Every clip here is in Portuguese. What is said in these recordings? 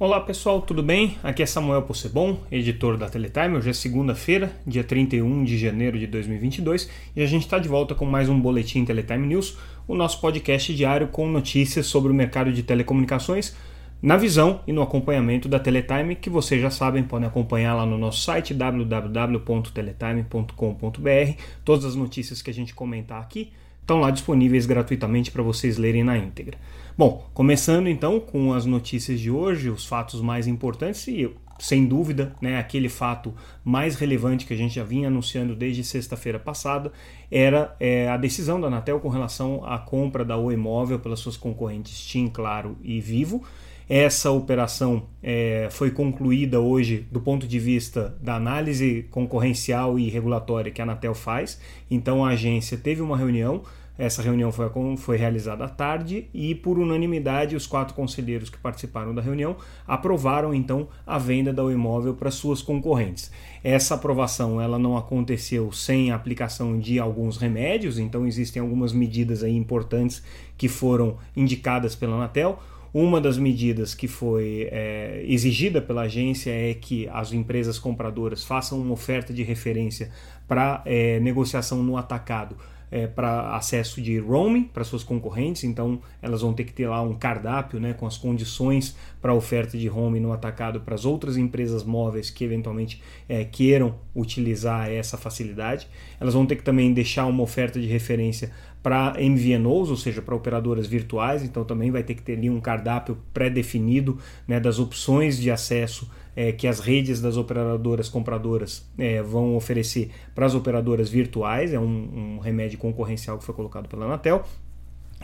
Olá pessoal, tudo bem? Aqui é Samuel Possebon, editor da Teletime. Hoje é segunda-feira, dia 31 de janeiro de 2022 e a gente está de volta com mais um Boletim Teletime News, o nosso podcast diário com notícias sobre o mercado de telecomunicações na visão e no acompanhamento da Teletime, que vocês já sabem, podem acompanhar lá no nosso site www.teletime.com.br. Todas as notícias que a gente comentar aqui estão lá disponíveis gratuitamente para vocês lerem na íntegra. Bom, começando então com as notícias de hoje, os fatos mais importantes e sem dúvida, né, aquele fato mais relevante que a gente já vinha anunciando desde sexta-feira passada era é, a decisão da Anatel com relação à compra da Oi Móvel pelas suas concorrentes TIM, Claro e Vivo. Essa operação é, foi concluída hoje do ponto de vista da análise concorrencial e regulatória que a Anatel faz. Então a agência teve uma reunião essa reunião foi, foi realizada à tarde e, por unanimidade, os quatro conselheiros que participaram da reunião aprovaram então a venda do imóvel para suas concorrentes. Essa aprovação ela não aconteceu sem a aplicação de alguns remédios, então existem algumas medidas aí importantes que foram indicadas pela Anatel. Uma das medidas que foi é, exigida pela agência é que as empresas compradoras façam uma oferta de referência para é, negociação no atacado é, para acesso de roaming para suas concorrentes, então elas vão ter que ter lá um cardápio né, com as condições para oferta de roaming no atacado para as outras empresas móveis que eventualmente é, queiram utilizar essa facilidade. Elas vão ter que também deixar uma oferta de referência para MVNOs, ou seja, para operadoras virtuais, então também vai ter que ter ali um cardápio pré-definido né, das opções de acesso é, que as redes das operadoras compradoras é, vão oferecer para as operadoras virtuais, é um, um remédio concorrencial que foi colocado pela Anatel.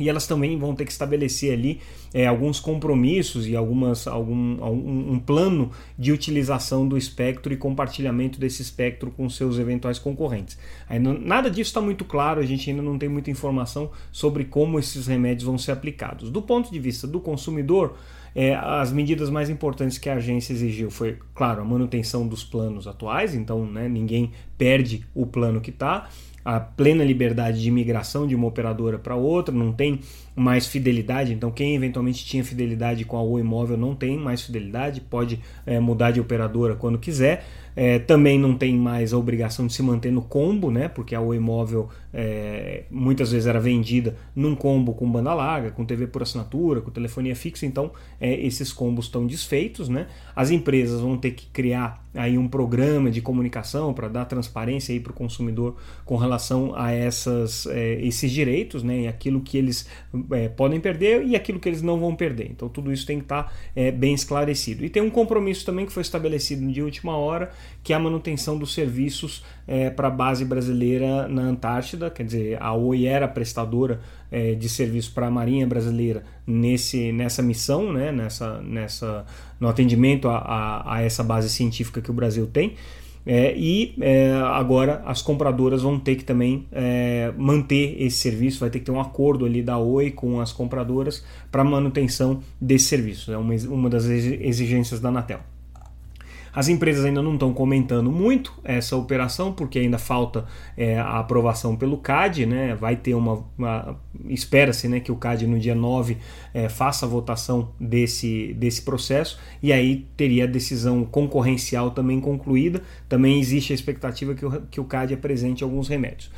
E elas também vão ter que estabelecer ali é, alguns compromissos e algumas, algum, algum, um plano de utilização do espectro e compartilhamento desse espectro com seus eventuais concorrentes. Não, nada disso está muito claro, a gente ainda não tem muita informação sobre como esses remédios vão ser aplicados. Do ponto de vista do consumidor, é, as medidas mais importantes que a agência exigiu foi, claro, a manutenção dos planos atuais, então né, ninguém perde o plano que está, a plena liberdade de migração de uma operadora para outra, não tem mais fidelidade, então quem eventualmente tinha fidelidade com a Oi Móvel não tem mais fidelidade, pode é, mudar de operadora quando quiser. É, também não tem mais a obrigação de se manter no combo, né? Porque a Oi Móvel é, muitas vezes era vendida num combo com banda larga, com TV por assinatura, com telefonia fixa, então esses combos estão desfeitos, né? As empresas vão ter que criar aí um programa de comunicação para dar transparência aí para o consumidor com relação a essas, esses direitos, né? E aquilo que eles é, podem perder e aquilo que eles não vão perder. Então tudo isso tem que estar tá, é, bem esclarecido. E tem um compromisso também que foi estabelecido de última hora, que é a manutenção dos serviços é, para a base brasileira na Antártida, quer dizer, a Oi era prestadora é, de serviço para a Marinha Brasileira nesse, nessa missão, né, nessa, nessa, no atendimento a, a, a essa base científica que o Brasil tem. É, e é, agora as compradoras vão ter que também é, manter esse serviço, vai ter que ter um acordo ali da Oi com as compradoras para manutenção desse serviço. É uma, uma das exigências da Anatel. As empresas ainda não estão comentando muito essa operação, porque ainda falta é, a aprovação pelo CAD, né? Vai ter uma. uma Espera-se né, que o CAD no dia 9 é, faça a votação desse, desse processo e aí teria a decisão concorrencial também concluída. Também existe a expectativa que o, que o CAD apresente alguns remédios.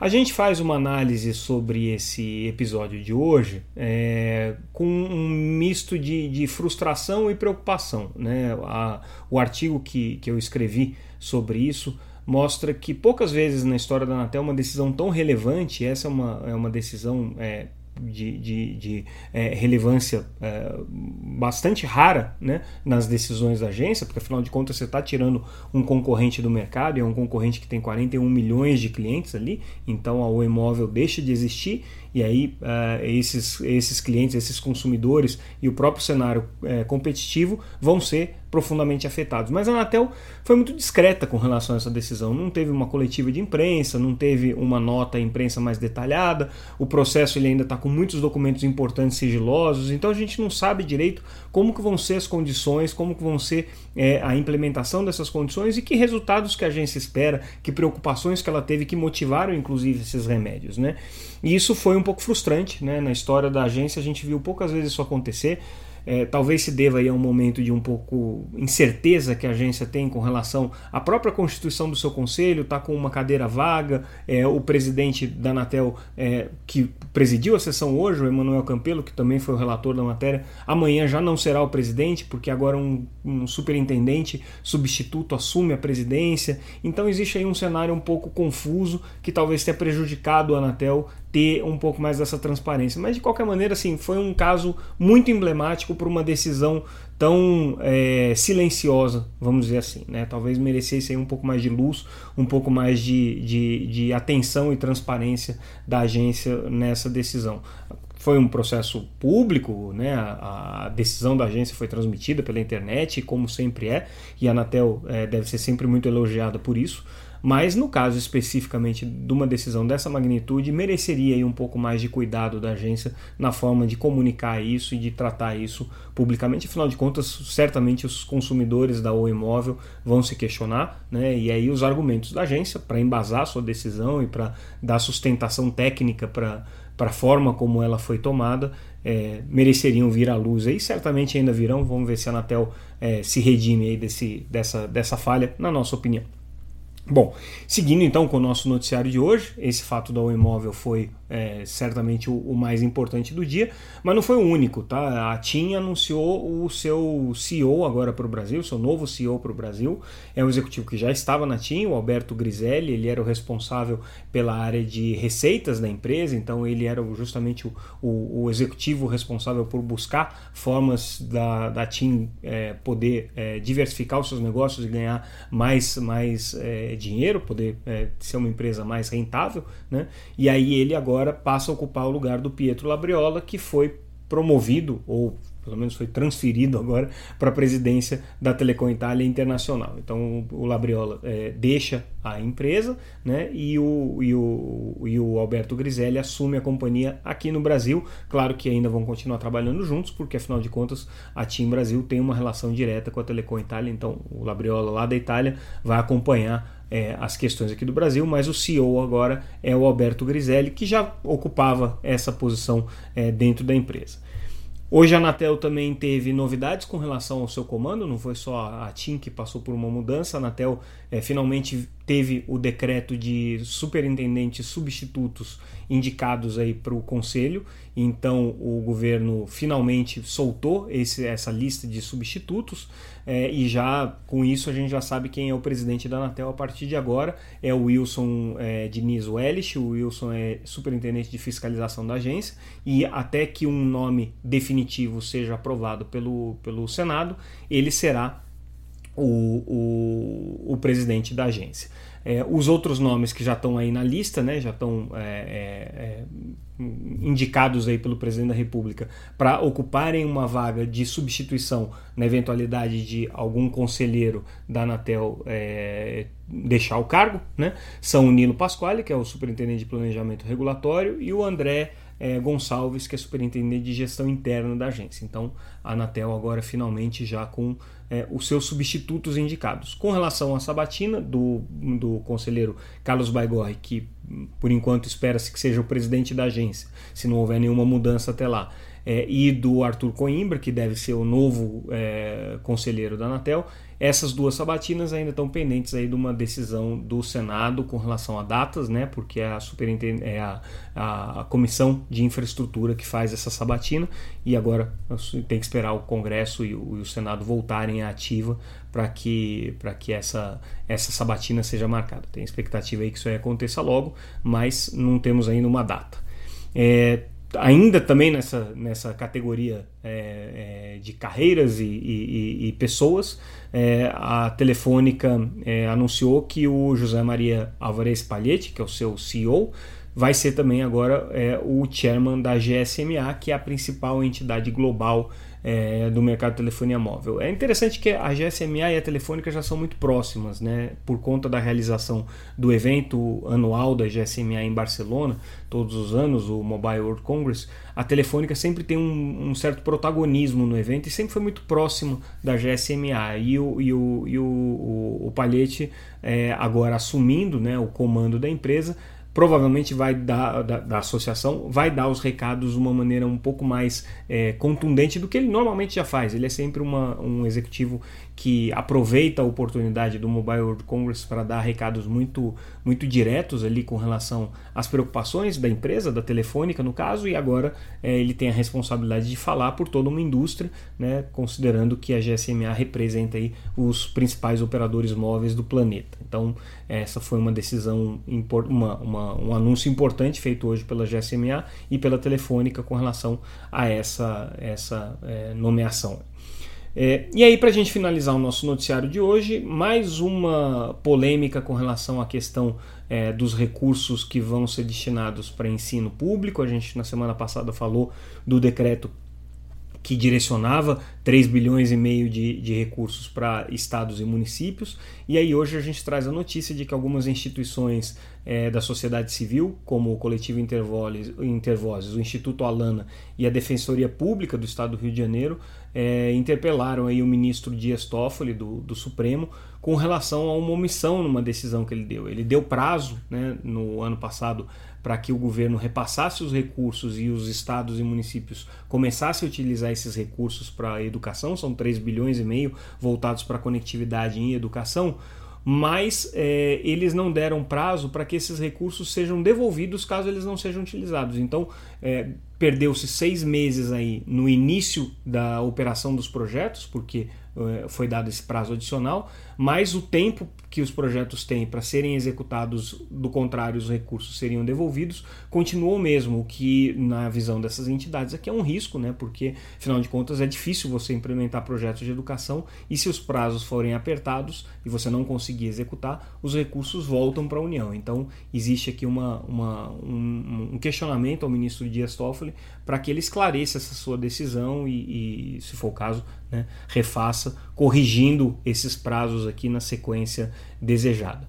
A gente faz uma análise sobre esse episódio de hoje é, com um misto de, de, frustração e preocupação. Né? A, o artigo que, que eu escrevi sobre isso mostra que poucas vezes na história da Anatel uma decisão tão relevante, essa é uma, é uma decisão é, de, de, de é, relevância é, bastante rara né, nas decisões da agência, porque afinal de contas você está tirando um concorrente do mercado, e é um concorrente que tem 41 milhões de clientes ali, então a Oi Móvel deixa de existir e aí uh, esses, esses clientes, esses consumidores e o próprio cenário uh, competitivo vão ser profundamente afetados. Mas a Anatel foi muito discreta com relação a essa decisão. Não teve uma coletiva de imprensa, não teve uma nota à imprensa mais detalhada. O processo ele ainda está com muitos documentos importantes sigilosos. Então a gente não sabe direito como que vão ser as condições, como que vão ser é, a implementação dessas condições e que resultados que a agência espera, que preocupações que ela teve que motivaram inclusive esses remédios, né? E isso foi um pouco frustrante, né? Na história da agência a gente viu poucas vezes isso acontecer. é, talvez se deva aí a um momento de um pouco incerteza que a agência tem com relação à própria constituição do seu conselho, está com uma cadeira vaga, é, o presidente da Anatel é, que presidiu a sessão hoje, o Emanuel Campelo, que também foi o relator da matéria, amanhã já não será o presidente, porque agora um, um superintendente substituto assume a presidência, então existe aí um cenário um pouco confuso que talvez tenha prejudicado a Anatel ter um pouco mais dessa transparência. Mas de qualquer maneira, assim, foi um caso muito emblemático por uma decisão tão é, silenciosa, vamos dizer assim. Né? Talvez merecesse um pouco mais de luz, um pouco mais de, de, de atenção e transparência da agência nessa decisão foi um processo público, né? A, a, decisão da agência foi transmitida pela internet, como sempre é, e a Anatel é, deve ser sempre muito elogiada por isso. Mas no caso especificamente de uma decisão dessa magnitude, mereceria aí um pouco mais de cuidado da agência na forma de comunicar isso e de tratar isso publicamente. Afinal de contas, certamente os consumidores da O Imóvel vão se questionar, né? E aí os argumentos da agência para embasar sua decisão e para dar sustentação técnica para para a forma como ela foi tomada, é, mereceriam vir à luz aí, certamente ainda virão. Vamos ver se a Anatel é, se redime aí desse, dessa, dessa falha, na nossa opinião. Bom, seguindo então com o nosso noticiário de hoje, esse fato da imóvel foi é, certamente o, o, mais importante do dia, mas não foi o único, tá? A TIM anunciou o seu CEO agora para o Brasil, seu novo CEO para o Brasil, é um executivo que já estava na TIM, o Alberto Griselli, ele era o responsável pela área de receitas da empresa, então ele era justamente o, o, o executivo responsável por buscar formas da, da TIM é, poder é, diversificar os seus negócios e ganhar mais, mais é, dinheiro, poder é, ser uma empresa mais rentável, né? E aí ele agora agora passa a ocupar o lugar do Pietro Labriola, que foi promovido, ou pelo menos foi transferido agora para a presidência da Telecom Itália Internacional. Então o Labriola é, deixa a empresa né, e, o, e, o, e o Alberto Griselli assume a companhia aqui no Brasil. Claro que ainda vão continuar trabalhando juntos, porque afinal de contas a TIM Brasil tem uma relação direta com a Telecom Itália, então o Labriola lá da Itália vai acompanhar é, as questões aqui do Brasil, mas o CEO agora é o Alberto Griselli, que já ocupava essa posição é, dentro da empresa. Hoje a Anatel também teve novidades com relação ao seu comando, não foi só a TIM que passou por uma mudança, a Anatel é, finalmente teve o decreto de superintendentes substitutos indicados aí para o conselho, então o governo finalmente soltou esse, essa lista de substitutos é, e já com isso a gente já sabe quem é o presidente da Anatel a partir de agora, é o Wilson é, Diniz Wellich, o Wilson é superintendente de fiscalização da agência. E até que um nome definitivo seja aprovado pelo, pelo Senado, ele será o, o, o presidente da agência. É, os outros nomes que já estão aí na lista, né, já estão é, é, é, indicados aí pelo presidente da República para ocuparem uma vaga de substituição na eventualidade de algum conselheiro da Anatel é, deixar o cargo, né, são o Nilo Pasquale, que é o superintendente de planejamento regulatório, e o André é, Gonçalves, que é superintendente de gestão interna da agência. Então, a Anatel agora finalmente já com é, os seus substitutos indicados. Com relação à sabatina do, do conselheiro Carlos Baigorre, que por enquanto espera-se que seja o presidente da agência, se não houver nenhuma mudança até lá, é, e do Arthur Coimbra, que deve ser o novo é, conselheiro da Anatel, essas duas sabatinas ainda estão pendentes aí de uma decisão do Senado com relação a datas, né? Porque é a, é a, a, a comissão de infraestrutura que faz essa sabatina e agora tem que esperar o Congresso e o, e o Senado voltarem à ativa para que, que essa, essa sabatina seja marcada. Tem expectativa aí que isso aconteça logo, mas não temos ainda uma data. É, ainda também nessa, nessa categoria é, é, de carreiras e, e, e pessoas, é, a Telefônica é, anunciou que o José Maria Alvarez Palhete, que é o seu CEO, vai ser também agora é, o chairman da GSMA, que é a principal entidade global é, do mercado de telefonia móvel. É interessante que a GSMA e a Telefônica já são muito próximas, né? Por conta da realização do evento anual da GSMA em Barcelona, todos os anos, o Mobile World Congress, a Telefônica sempre tem um, um certo protagonismo no evento e sempre foi muito próximo da GSMA. E o, e o, e o, o, o Palhete, é, agora assumindo né, o comando da empresa, provavelmente vai dar da, da, associação vai dar os recados de uma maneira um pouco mais é, contundente do que ele normalmente já faz. Ele é sempre uma, um executivo que aproveita a oportunidade do Mobile World Congress para dar recados muito, muito diretos ali com relação às preocupações da empresa, da telefônica no caso, e agora é, ele tem a responsabilidade de falar por toda uma indústria, né, considerando que a GSMA representa aí os principais operadores móveis do planeta. Então, essa foi uma decisão, uma, uma, um anúncio importante feito hoje pela GSMA e pela Telefônica com relação a essa, essa é, nomeação. É, e aí, para a gente finalizar o nosso noticiário de hoje, mais uma polêmica com relação à questão é, dos recursos que vão ser destinados para ensino público. A gente, na semana passada, falou do decreto que direcionava 3 bilhões e meio de, de recursos para estados e municípios. E aí hoje a gente traz a notícia de que algumas instituições é, da sociedade civil, como o Coletivo Intervozes, o Instituto Alana e a Defensoria Pública do Estado do Rio de Janeiro, é, interpelaram aí o ministro Dias Toffoli do, do Supremo com relação a uma omissão numa decisão que ele deu. Ele deu prazo né, no ano passado para que o governo repassasse os recursos e os estados e municípios começassem a utilizar esses recursos para a educação, são 3 bilhões e meio voltados para conectividade em educação, mas é, eles não deram prazo para que esses recursos sejam devolvidos caso eles não sejam utilizados. Então, é, perdeu-se seis meses aí no início da operação dos projetos, porque é, foi dado esse prazo adicional, mas o tempo que os projetos têm para serem executados, do contrário, os recursos seriam devolvidos, continuou o mesmo, o que, na visão dessas entidades, aqui é um risco, né? porque, afinal de contas, é difícil você implementar projetos de educação e, se os prazos forem apertados e você não conseguir executar, os recursos voltam para a União. Então, existe aqui uma, uma um, um, questionamento ao ministro Dias Toffoli para que ele esclareça essa sua decisão e, e se for o caso, né, refaça, corrigindo esses prazos aqui na sequência desejada.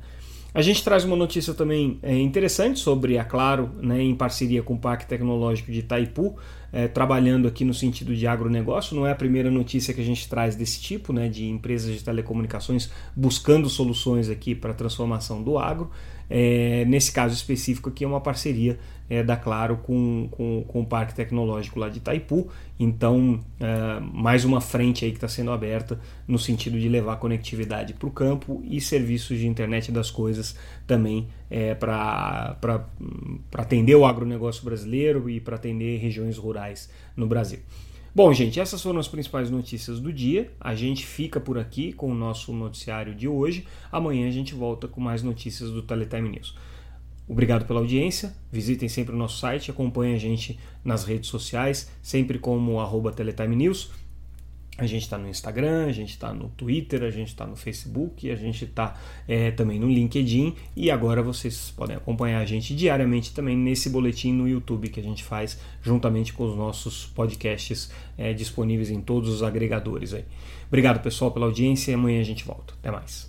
A gente traz uma notícia também é, interessante sobre a Claro, né, em parceria com o Parque Tecnológico de Itaipu, é, trabalhando aqui no sentido de agronegócio. Não é a primeira notícia que a gente traz desse tipo, né, de empresas de telecomunicações buscando soluções aqui para a transformação do agro. É, nesse caso específico aqui é uma parceria é, da Claro com, com, com, o Parque Tecnológico lá de Itaipu. Então, é, mais uma frente aí que está sendo aberta no sentido de levar conectividade para o campo e serviços de internet das coisas também é, para atender o agronegócio brasileiro e para atender regiões rurais no Brasil. Bom, gente, essas foram as principais notícias do dia. A gente fica por aqui com o nosso noticiário de hoje. Amanhã a gente volta com mais notícias do Teletime News. Obrigado pela audiência. Visitem sempre o nosso site, acompanhem a gente nas redes sociais, sempre como arroba Teletime News. A gente está no Instagram, a gente está no Twitter, a gente está no Facebook, a gente está é, também no LinkedIn e agora vocês podem acompanhar a gente diariamente também nesse boletim no YouTube que a gente faz juntamente com os nossos podcasts é, disponíveis em todos os agregadores. Aí. Obrigado pessoal pela audiência e amanhã a gente volta. Até mais.